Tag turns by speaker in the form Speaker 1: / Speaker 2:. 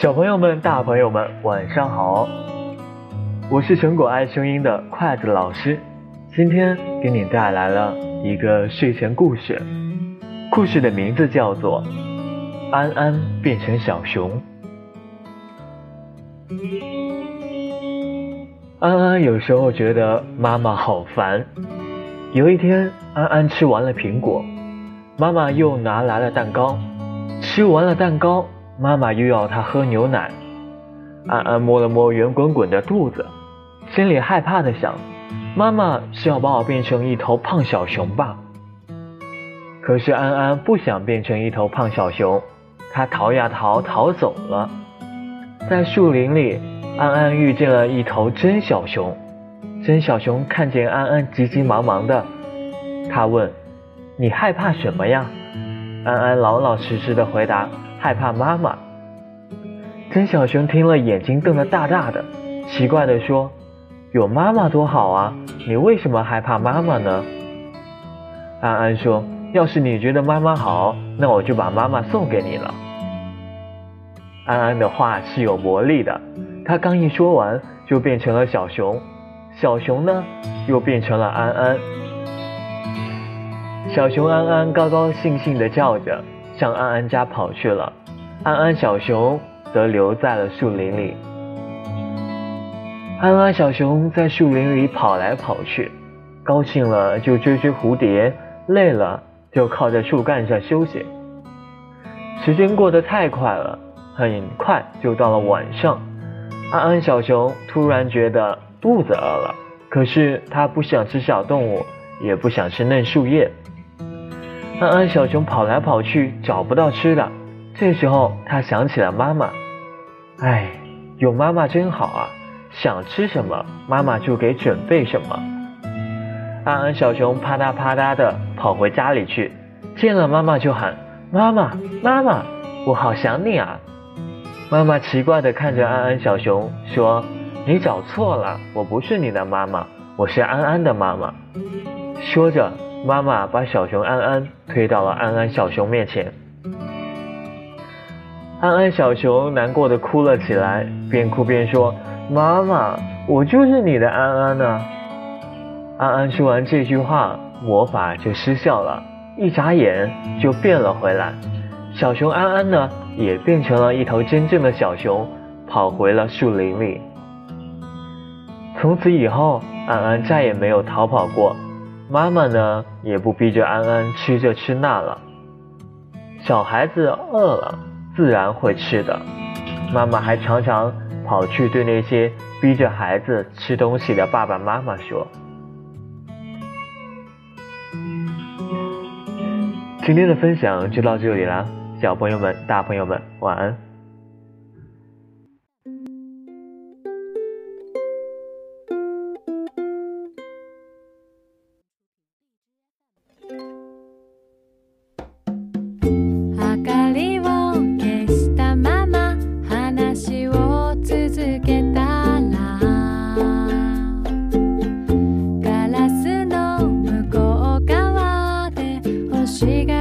Speaker 1: 小朋友们、大朋友们，晚上好！我是成果爱声音的筷子老师，今天给你带来了一个睡前故事，故事的名字叫做《安安变成小熊》。安安有时候觉得妈妈好烦。有一天，安安吃完了苹果，妈妈又拿来了蛋糕，吃完了蛋糕。妈妈又要他喝牛奶，安安摸了摸圆滚滚的肚子，心里害怕的想：妈妈是要把我变成一头胖小熊吧？可是安安不想变成一头胖小熊，他逃呀逃，逃走了。在树林里，安安遇见了一头真小熊。真小熊看见安安急急忙忙的，他问：“你害怕什么呀？”安安老老实实的回答。害怕妈妈，真小熊听了，眼睛瞪得大大的，奇怪的说：“有妈妈多好啊，你为什么害怕妈妈呢？”安安说：“要是你觉得妈妈好，那我就把妈妈送给你了。”安安的话是有魔力的，他刚一说完，就变成了小熊，小熊呢，又变成了安安。小熊安安高高兴兴的叫着。向安安家跑去了，安安小熊则留在了树林里。安安小熊在树林里跑来跑去，高兴了就追追蝴蝶，累了就靠在树干上休息。时间过得太快了，很快就到了晚上。安安小熊突然觉得肚子饿了，可是它不想吃小动物，也不想吃嫩树叶。安安小熊跑来跑去，找不到吃的。这时候，他想起了妈妈。哎，有妈妈真好啊！想吃什么，妈妈就给准备什么。安安小熊啪嗒啪嗒的跑回家里去，见了妈妈就喊：“妈妈，妈妈，我好想你啊！”妈妈奇怪的看着安安小熊，说：“你找错了，我不是你的妈妈，我是安安的妈妈。”说着。妈妈把小熊安安推到了安安小熊面前，安安小熊难过的哭了起来，边哭边说：“妈妈，我就是你的安安呢。”安安说完这句话，魔法就失效了，一眨眼就变了回来。小熊安安呢，也变成了一头真正的小熊，跑回了树林里。从此以后，安安再也没有逃跑过。妈妈呢，也不逼着安安吃这吃那了。小孩子饿了，自然会吃的。妈妈还常常跑去对那些逼着孩子吃东西的爸爸妈妈说：“今天的分享就到这里啦，小朋友们、大朋友们，晚安。
Speaker 2: ”she got